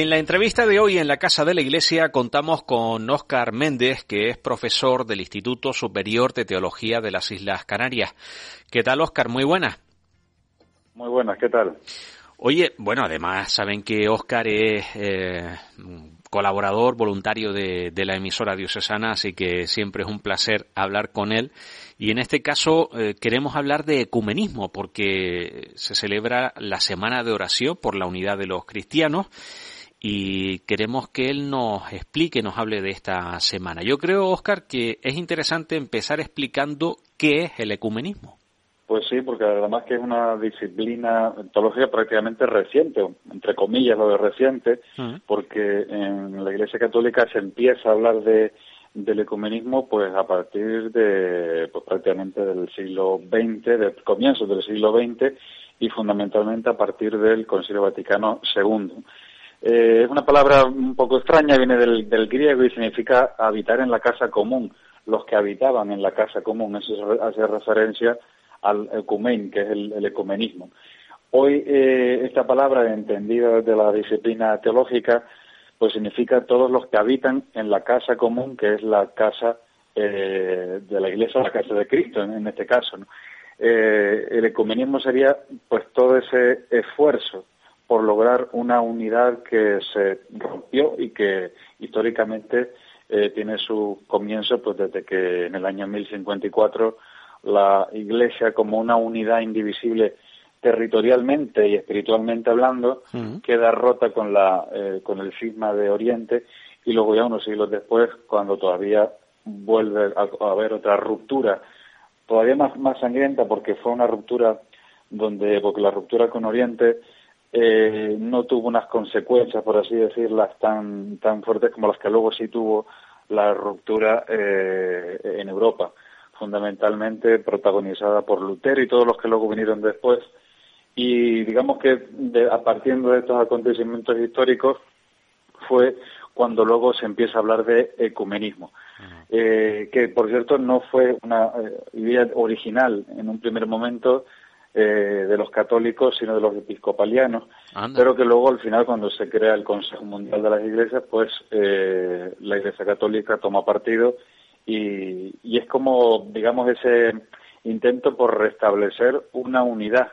En la entrevista de hoy en la Casa de la Iglesia contamos con Óscar Méndez, que es profesor del Instituto Superior de Teología de las Islas Canarias. ¿Qué tal, Óscar? Muy buenas. Muy buenas, ¿qué tal? Oye, bueno, además saben que Óscar es eh, colaborador voluntario de, la emisora diocesana, así que siempre es un placer hablar con él. Y en este caso eh, queremos hablar de ecumenismo, porque se celebra la Semana de Oración por la Unidad de los Cristianos y queremos que él nos explique, nos hable de esta semana. Yo creo, Oscar, que es interesante empezar explicando qué es el ecumenismo. Pues sí, porque además que es una disciplina teológica prácticamente reciente, entre comillas lo de reciente, porque en la Iglesia Católica se empieza a hablar de, del ecumenismo pues a partir de pues, prácticamente del siglo XX, de comienzos del siglo XX y fundamentalmente a partir del Concilio Vaticano II. Eh, es una palabra un poco extraña, viene del, griego y significa habitar en la casa común. Los que habitaban en la casa común, eso hace referencia al ecumen, que es el, ecumenismo. Hoy eh, esta palabra, entendida desde la disciplina teológica, pues significa todos los que habitan en la casa común, que es la casa eh, de la Iglesia, la casa de Cristo en, este caso. el ecumenismo sería pues todo ese esfuerzo por lograr una unidad que se rompió y que históricamente eh, tiene su comienzo pues desde que en el año 1054 la Iglesia como una unidad indivisible territorialmente y espiritualmente hablando queda rota con la eh, con el cisma de Oriente y luego ya unos siglos después cuando todavía vuelve a, haber otra ruptura todavía más, más sangrienta porque fue una ruptura donde porque la ruptura con Oriente eh, no tuvo unas consecuencias, por así decirlas, tan, tan fuertes como las que luego sí tuvo la ruptura eh, en Europa, fundamentalmente protagonizada por Lutero y todos los que luego vinieron después. Y digamos que a partir de estos acontecimientos históricos fue cuando luego se empieza a hablar de ecumenismo, eh, que por cierto no fue una idea original en un primer momento, eh, de los católicos, sino de los episcopalianos, pero que luego al final cuando se crea el Consejo Mundial de las Iglesias, pues eh, la Iglesia Católica toma partido y, es como, digamos, ese intento por restablecer una unidad.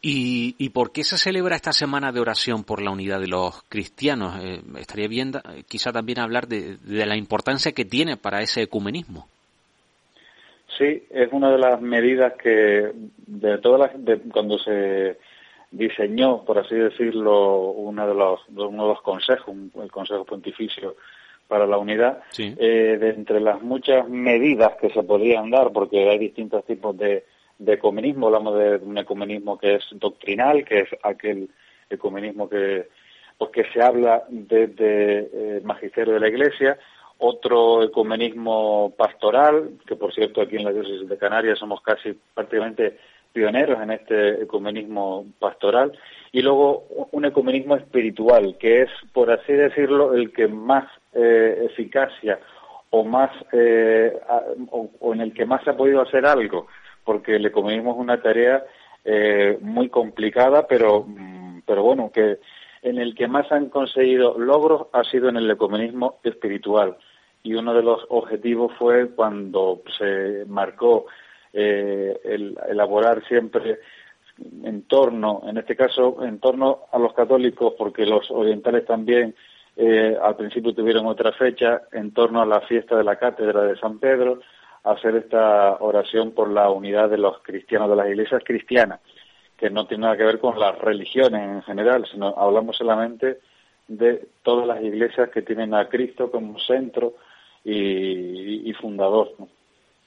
¿Y, ¿Y por qué se celebra esta semana de oración por la unidad de los cristianos? Eh, estaría bien quizá también hablar de la importancia que tiene para ese ecumenismo. Sí, es una de las medidas que de todas las cuando se diseñó, por así decirlo, uno de los, uno de los consejos, el Consejo Pontificio para la Unidad, eh, de entre las muchas medidas que se podían dar, porque hay distintos tipos de, de ecumenismo, hablamos de un ecumenismo que es doctrinal, que es aquel ecumenismo que, pues que se habla desde el eh, magisterio de la Iglesia, otro ecumenismo pastoral, que por cierto aquí en la diócesis de Canarias somos casi prácticamente pioneros en este ecumenismo pastoral, y luego un ecumenismo espiritual, que es, por así decirlo, el que más eh, eficacia o más eh, o, en el que más se ha podido hacer algo, porque el ecumenismo es una tarea eh, muy complicada, pero, mm, pero bueno, que en el que más han conseguido logros ha sido en el ecumenismo espiritual y uno de los objetivos fue cuando se marcó eh, el elaborar siempre en torno, en este caso, en torno a los católicos, porque los orientales también eh, al principio tuvieron otra fecha, en torno a la fiesta de la cátedra de San Pedro, hacer esta oración por la unidad de los cristianos, de las iglesias cristianas, que no tiene nada que ver con las religiones en general, sino hablamos solamente de todas las iglesias que tienen a Cristo como centro y, fundador.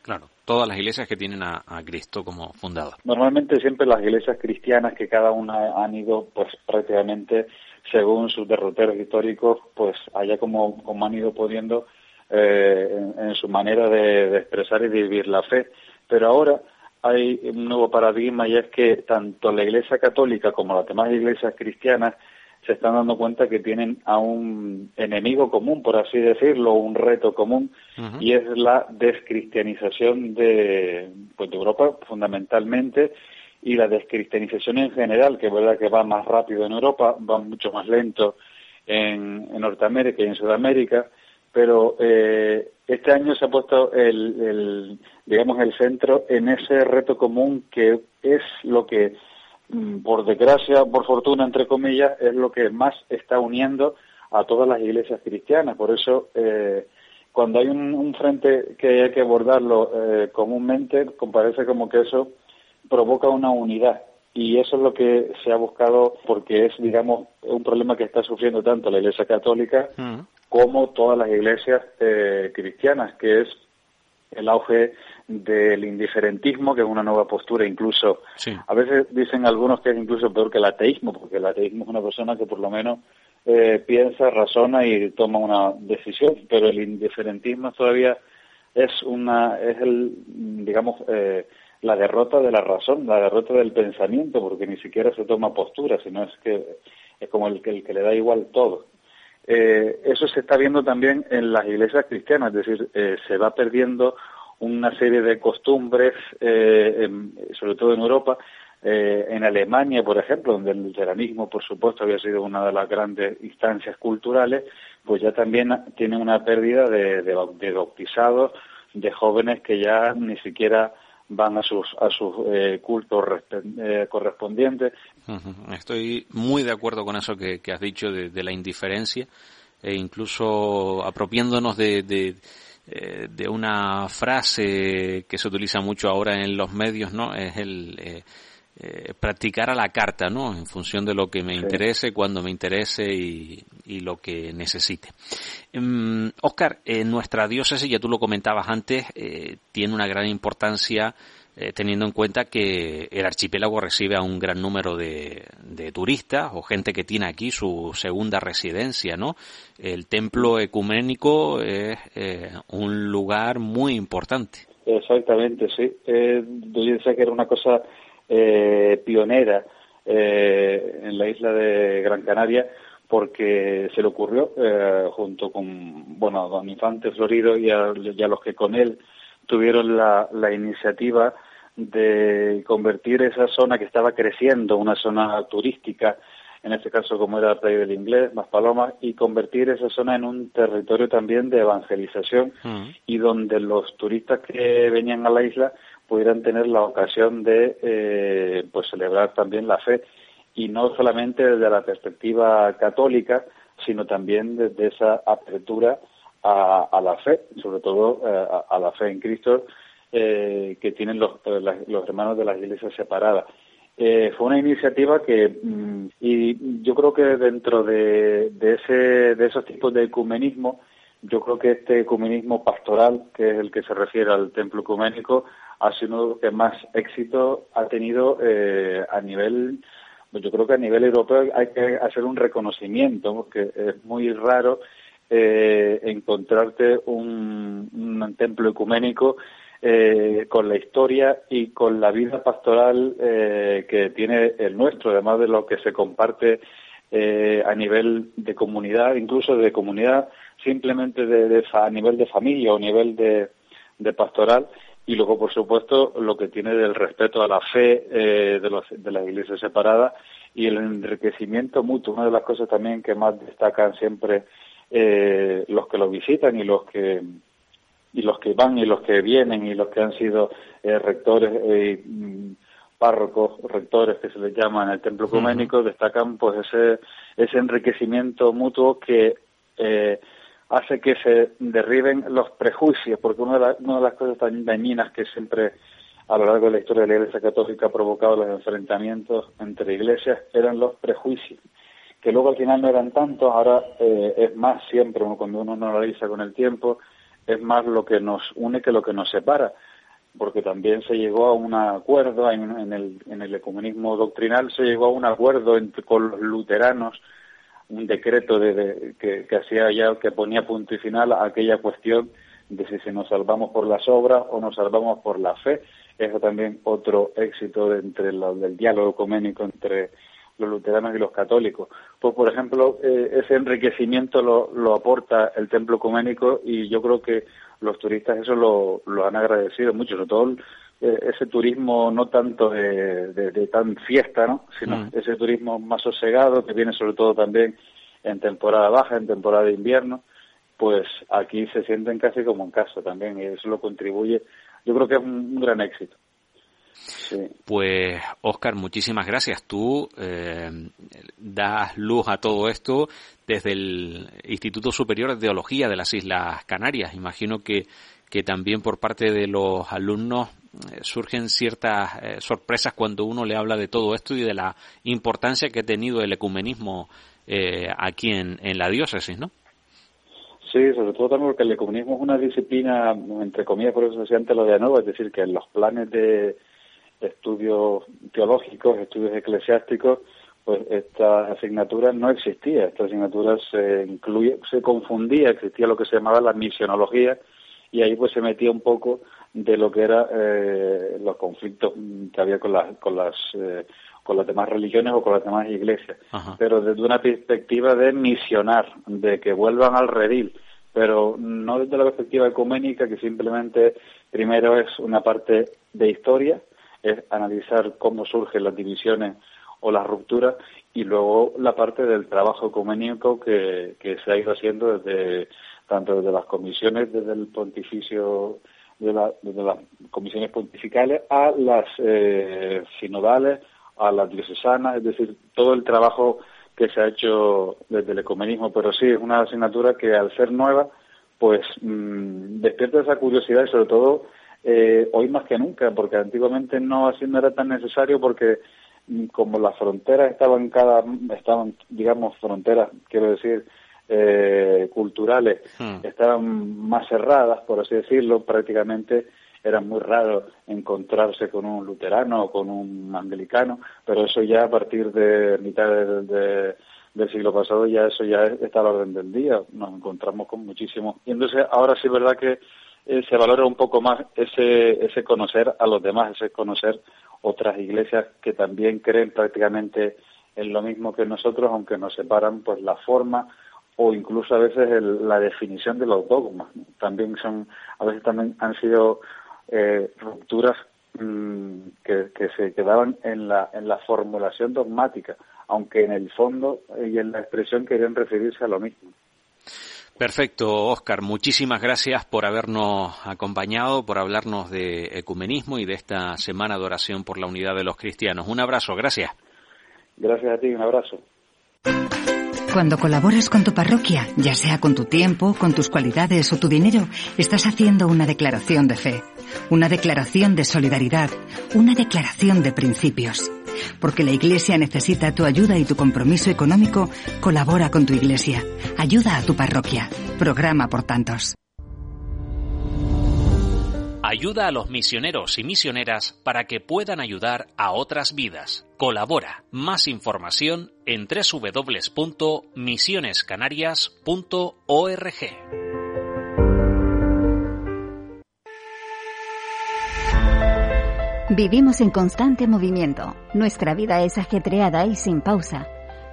Claro, todas las iglesias que tienen a, Cristo como fundador. Normalmente siempre las iglesias cristianas que cada una han ido pues prácticamente según sus derroteros históricos pues allá como, como han ido pudiendo eh, en, su manera de, de expresar y vivir la fe. Pero ahora hay un nuevo paradigma y es que tanto la Iglesia Católica como las demás iglesias cristianas se están dando cuenta que tienen a un enemigo común, por así decirlo, un reto común, y es la descristianización de, pues, de Europa fundamentalmente y la descristianización en general, que es verdad que va más rápido en Europa, va mucho más lento en, Norteamérica y en Sudamérica, pero eh, este año se ha puesto el, digamos, el centro en ese reto común que es lo que, por desgracia, por fortuna, entre comillas, es lo que más está uniendo a todas las iglesias cristianas. Por eso, eh, cuando hay un, frente que hay que abordarlo eh, comúnmente, parece como que eso provoca una unidad. Y eso es lo que se ha buscado porque es, digamos, un problema que está sufriendo tanto la Iglesia Católica mm. como todas las iglesias eh, cristianas, que es el auge del indiferentismo, que es una nueva postura incluso. A veces dicen algunos que es incluso peor que el ateísmo, porque el ateísmo es una persona que por lo menos eh, piensa, razona y toma una decisión, pero el indiferentismo todavía es una, es el, digamos, eh, la derrota de la razón, la derrota del pensamiento, porque ni siquiera se toma postura, sino es que es como el que, el que le da igual todo. Eh, eso se está viendo también en las iglesias cristianas, es decir, eh, se va perdiendo una serie de costumbres, eh, sobre todo en Europa, en Alemania, por ejemplo, donde el luteranismo, por supuesto, había sido una de las grandes instancias culturales, pues ya también tiene una pérdida de, de, de bautizados, de jóvenes que ya ni siquiera van a sus, a sus eh, cultos eh, correspondientes. Estoy muy de acuerdo con eso que, has dicho de, la indiferencia e incluso apropiándonos de, de, eh, de, una frase que se utiliza mucho ahora en los medios, ¿no? Es el eh, practicar a la carta, ¿no? En función de lo que me interese, cuando me interese y, lo que necesite. Oscar, mm, en nuestra diócesis, ya tú lo comentabas antes, eh, tiene una gran importancia eh, teniendo en cuenta que el archipiélago recibe a un gran número de, turistas o gente que tiene aquí su segunda residencia, ¿no? El templo ecuménico es un lugar muy importante. Exactamente, sí. yo decía que era una cosa eh, pionera eh, en la isla de Gran Canaria porque se le ocurrió eh, junto con bueno a don Infante Florido y a, los que con él tuvieron la, la iniciativa de convertir esa zona que estaba creciendo, una zona turística, en este caso como era la playa del Inglés, más Palomas, y convertir esa zona en un territorio también de evangelización mm. y donde los turistas que venían a la isla pudieran tener la ocasión de eh, pues celebrar también la fe y no solamente desde la perspectiva católica sino también desde esa apertura a, la fe sobre todo eh, a, la fe en Cristo eh, que tienen los, los hermanos de las iglesias separadas. Fue una iniciativa que mm, y yo creo que dentro de, de ese de esos tipos de ecumenismo yo creo que este ecumenismo pastoral, que es el que se refiere al templo ecuménico, ha sido lo que más éxito ha tenido eh, a nivel, pues yo creo que a nivel europeo hay que hacer un reconocimiento, porque es muy raro eh, encontrarte un, templo ecuménico eh, con la historia y con la vida pastoral que tiene el nuestro, además de lo que se comparte a nivel de comunidad, incluso de comunidad simplemente de, a nivel de familia o a nivel de, de pastoral y luego, por supuesto, lo que tiene del respeto a la fe eh, de, los, de las iglesias separadas y el enriquecimiento mutuo. Una de las cosas también que más destacan siempre eh, los que lo visitan y los que y los que van y los que vienen y los que han sido eh, rectores y mm, párrocos, rectores que se les llama en el templo ecuménico, destacan pues ese, ese enriquecimiento mutuo que eh, hace que se derriben los prejuicios, porque una de, una de las cosas tan dañinas que siempre a lo largo de la historia de la Iglesia Católica ha provocado los enfrentamientos entre iglesias eran los prejuicios, que luego al final no eran tantos, ahora eh, es más siempre, cuando uno no analiza con el tiempo, es más lo que nos une que lo que nos separa, porque también se llegó a un acuerdo en, el, en el ecumenismo doctrinal, se llegó a un acuerdo entre, con los luteranos un decreto de, que, hacía ya que ponía punto y final a aquella cuestión de si, se nos salvamos por las obras o nos salvamos por la fe. Eso también otro éxito entre del diálogo ecuménico entre los luteranos y los católicos. Pues, por ejemplo, eh, ese enriquecimiento lo, lo, aporta el templo ecuménico y yo creo que los turistas eso lo, lo han agradecido mucho, sobre todo ese turismo no tanto de, tan fiesta, ¿no? sino mm. ese turismo más sosegado que viene sobre todo también en temporada baja, en temporada de invierno, pues aquí se sienten casi como en casa también y eso lo contribuye. Yo creo que es un, gran éxito. Pues, Oscar, muchísimas gracias. Tú eh, das luz a todo esto desde el Instituto Superior de Teología de las Islas Canarias. Imagino que, que también por parte de los alumnos eh, surgen ciertas eh, sorpresas cuando uno le habla de todo esto y de la importancia que ha tenido el ecumenismo eh, aquí en, en la diócesis, ¿no? Sí, sobre todo también porque el ecumenismo es una disciplina, entre comillas, por eso se siente lo de nuevo, es decir, que en los planes de estudios teológicos, estudios eclesiásticos, pues esta asignatura no existía. Esta asignatura se incluye, se confundía, existía lo que se llamaba la misionología y ahí pues se metía un poco de lo que era eh, los conflictos que había con las con las eh, con las demás religiones o con las demás iglesias, pero desde una perspectiva de misionar, de que vuelvan al redil, pero no desde la perspectiva ecuménica, que simplemente primero es una parte de historia, es analizar cómo surgen las divisiones o las rupturas, y luego la parte del trabajo ecuménico que, que se ha ido haciendo desde tanto desde las comisiones, desde el pontificio de, la, las comisiones pontificales a las eh, sinodales, a las diocesanas, es decir, todo el trabajo que se ha hecho desde el ecumenismo, pero sí es una asignatura que al ser nueva, pues mmm, despierta esa curiosidad y sobre todo eh, hoy más que nunca, porque antiguamente no así no era tan necesario porque mm, como las fronteras estaban cada estaban digamos fronteras quiero decir eh, culturales hmm. estaban más cerradas, por así decirlo, prácticamente era muy raro encontrarse con un luterano o con un anglicano, pero eso ya a partir de mitad del siglo pasado ya eso ya está a la orden del día, nos encontramos con muchísimos. Y entonces ahora sí es verdad que eh, se valora un poco más ese, ese conocer a los demás, ese conocer otras iglesias que también creen prácticamente en lo mismo que nosotros, aunque nos separan pues la forma o incluso a veces la definición de los dogmas. También son, a veces también han sido eh, rupturas mm, que, se quedaban en la, en la formulación dogmática, aunque en el fondo y en la expresión querían referirse a lo mismo. Perfecto, Oscar. Muchísimas gracias por habernos acompañado, por hablarnos de ecumenismo y de esta semana de oración por la unidad de los cristianos. Un abrazo, gracias. Gracias a ti, un abrazo. Cuando colaboras con tu parroquia, ya sea con tu tiempo, con tus cualidades o tu dinero, estás haciendo una declaración de fe, una declaración de solidaridad, una declaración de principios. Porque la Iglesia necesita tu ayuda y tu compromiso económico, colabora con tu Iglesia. Ayuda a tu parroquia. Programa por tantos. Ayuda a los misioneros y misioneras para que puedan ayudar a otras vidas. Colabora. Más información en www.misionescanarias.org. Vivimos en constante movimiento. Nuestra vida es ajetreada y sin pausa.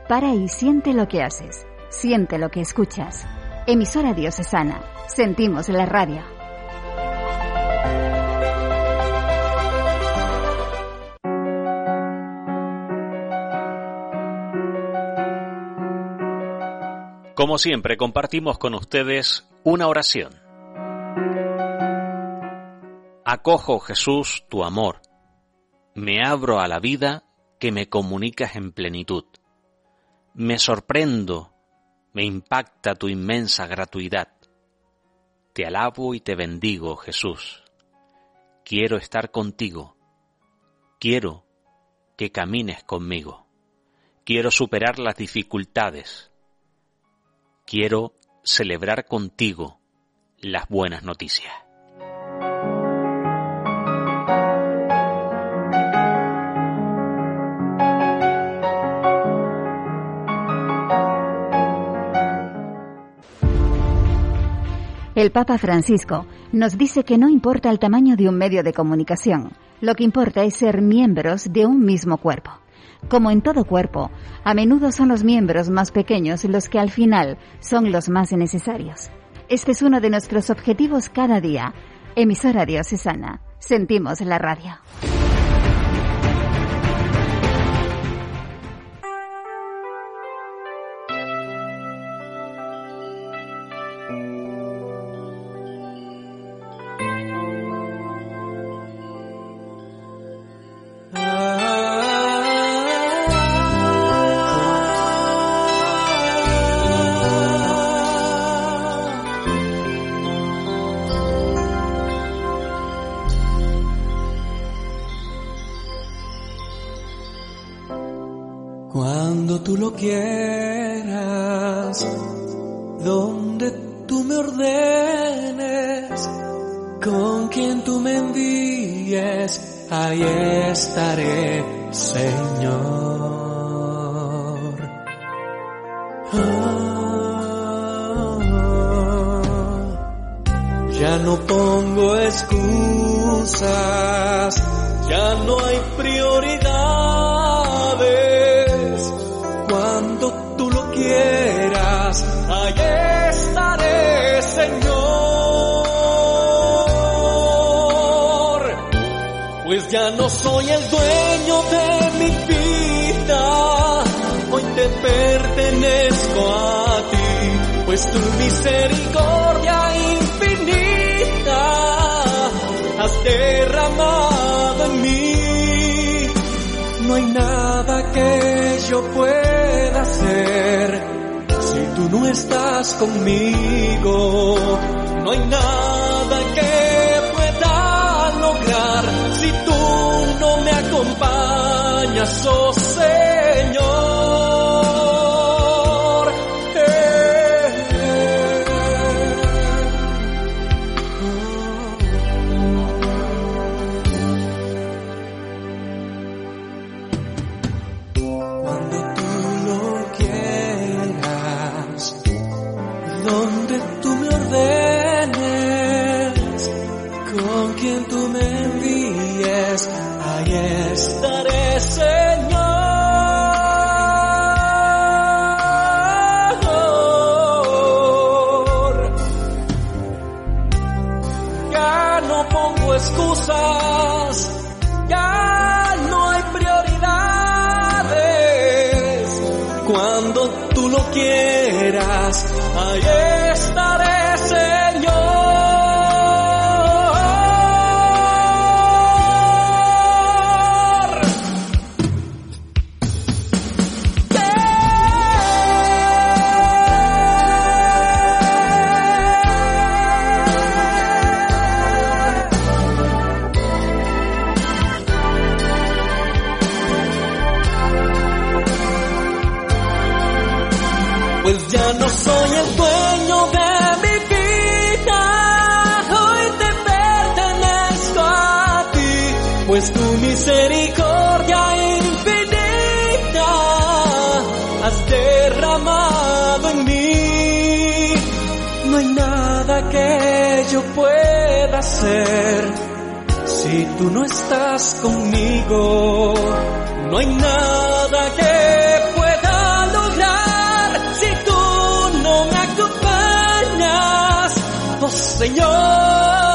Para y siente lo que haces. Siente lo que escuchas. Emisora Diocesana. Sentimos la radio. Como siempre, compartimos con ustedes una oración. Acojo, Jesús, tu amor. Me abro a la vida que me comunicas en plenitud. Me sorprendo, me impacta tu inmensa gratuidad. Te alabo y te bendigo, Jesús. Quiero estar contigo. Quiero que camines conmigo. Quiero superar las dificultades quiero celebrar contigo las buenas noticias. El Papa Francisco nos dice que no importa el tamaño de un medio de comunicación, lo que importa es ser miembros de un mismo cuerpo. Como en todo cuerpo, a menudo son los miembros más pequeños los que al final son los más necesarios. Este es uno de nuestros objetivos cada día. Emisora diocesana, Sentimos la radio. estaré, Señor. Ah, ya no pongo excusas, ya no hay prioridad No soy el dueño de mi vida, hoy te pertenezco a ti, pues tu misericordia infinita has derramado en mí. No hay nada que yo pueda hacer si tú no estás conmigo, no hay nada que soul say yeah. pues tu misericordia infinita has derramado en mí. No hay nada que yo pueda hacer si tú no estás conmigo. No hay nada que pueda lograr si tú no me acompañas, oh Señor.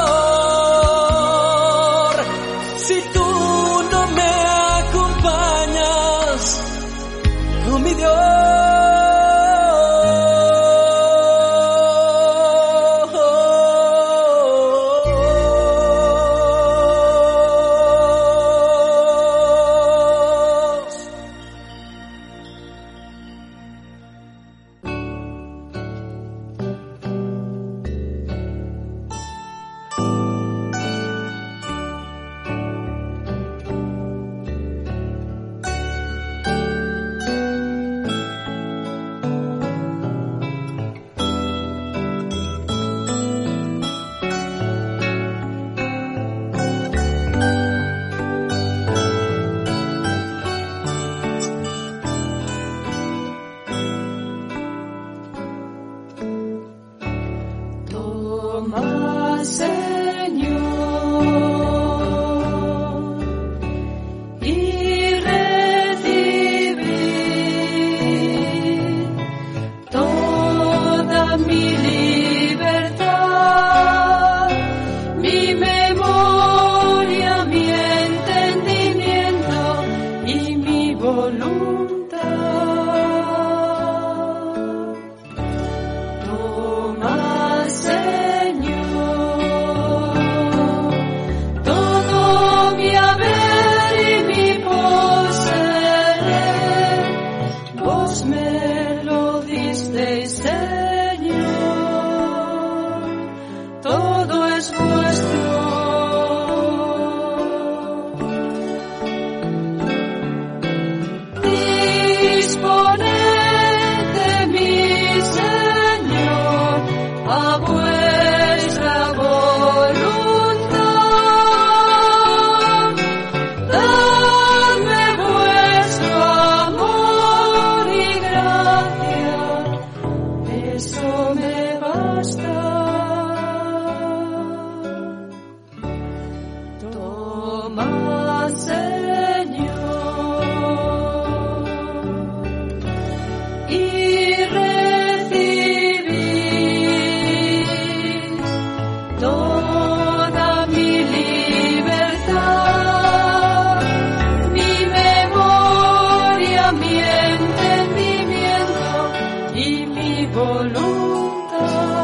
Oh.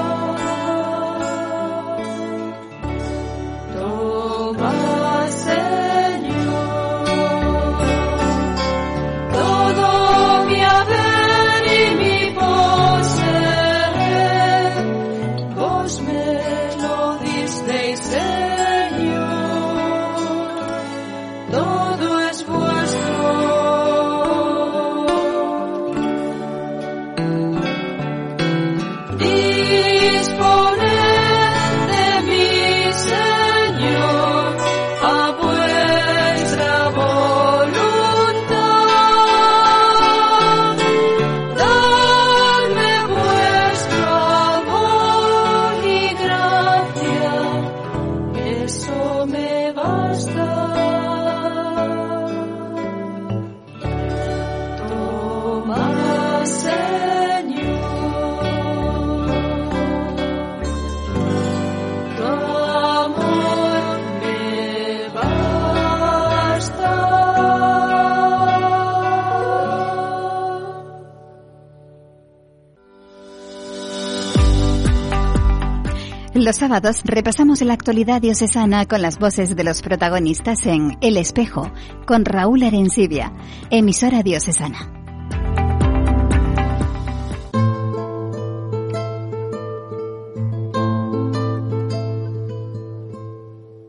Los sábados repasamos la actualidad diocesana con las voces de los protagonistas en El Espejo, con Raúl Arencibia, emisora diocesana.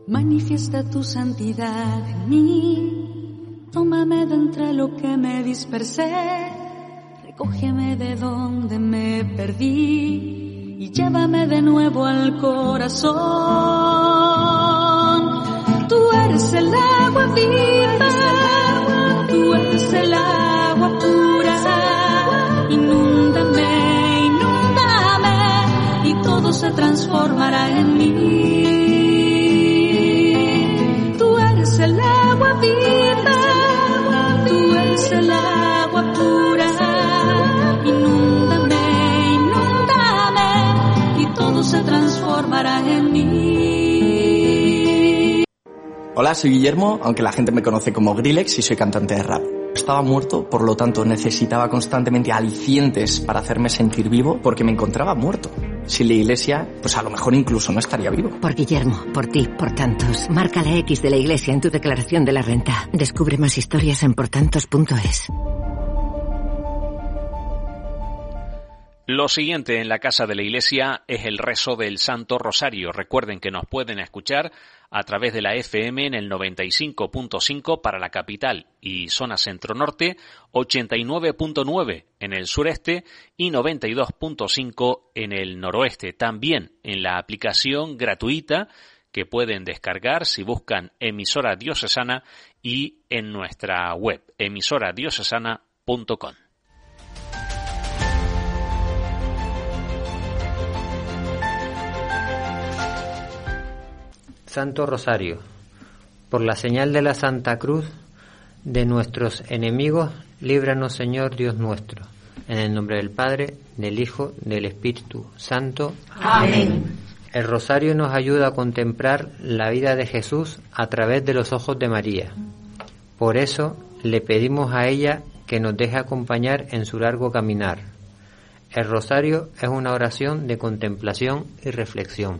Manifiesta tu santidad en mí, tómame de entre lo que me dispersé, recógeme de donde me perdí y llévame de nuevo al corazón. Tú eres el agua viva, tú eres el agua pura. Inúndame, inúndame y todo se transformará en mí. Hola, soy Guillermo, aunque la gente me conoce como Grillex y soy cantante de rap. Estaba muerto, por lo tanto necesitaba constantemente alicientes para hacerme sentir vivo porque me encontraba muerto. Sin la iglesia, pues a lo mejor incluso no estaría vivo. Por Guillermo, por ti, por tantos. Marca la X de la iglesia en tu declaración de la renta. Descubre más historias en portantos.es. Lo siguiente en la casa de la iglesia es el rezo del Santo Rosario. Recuerden que nos pueden escuchar a través de la FM en el 95.5 para la capital y zona centro-norte, 89.9 en el sureste y 92.5 en el noroeste. También en la aplicación gratuita que pueden descargar si buscan emisora diocesana y en nuestra web emisoradiocesana.com. Santo Rosario, por la señal de la Santa Cruz de nuestros enemigos, líbranos Señor Dios nuestro. En el nombre del Padre, del Hijo, del Espíritu Santo. Amén. El rosario nos ayuda a contemplar la vida de Jesús a través de los ojos de María. Por eso le pedimos a ella que nos deje acompañar en su largo caminar. El rosario es una oración de contemplación y reflexión.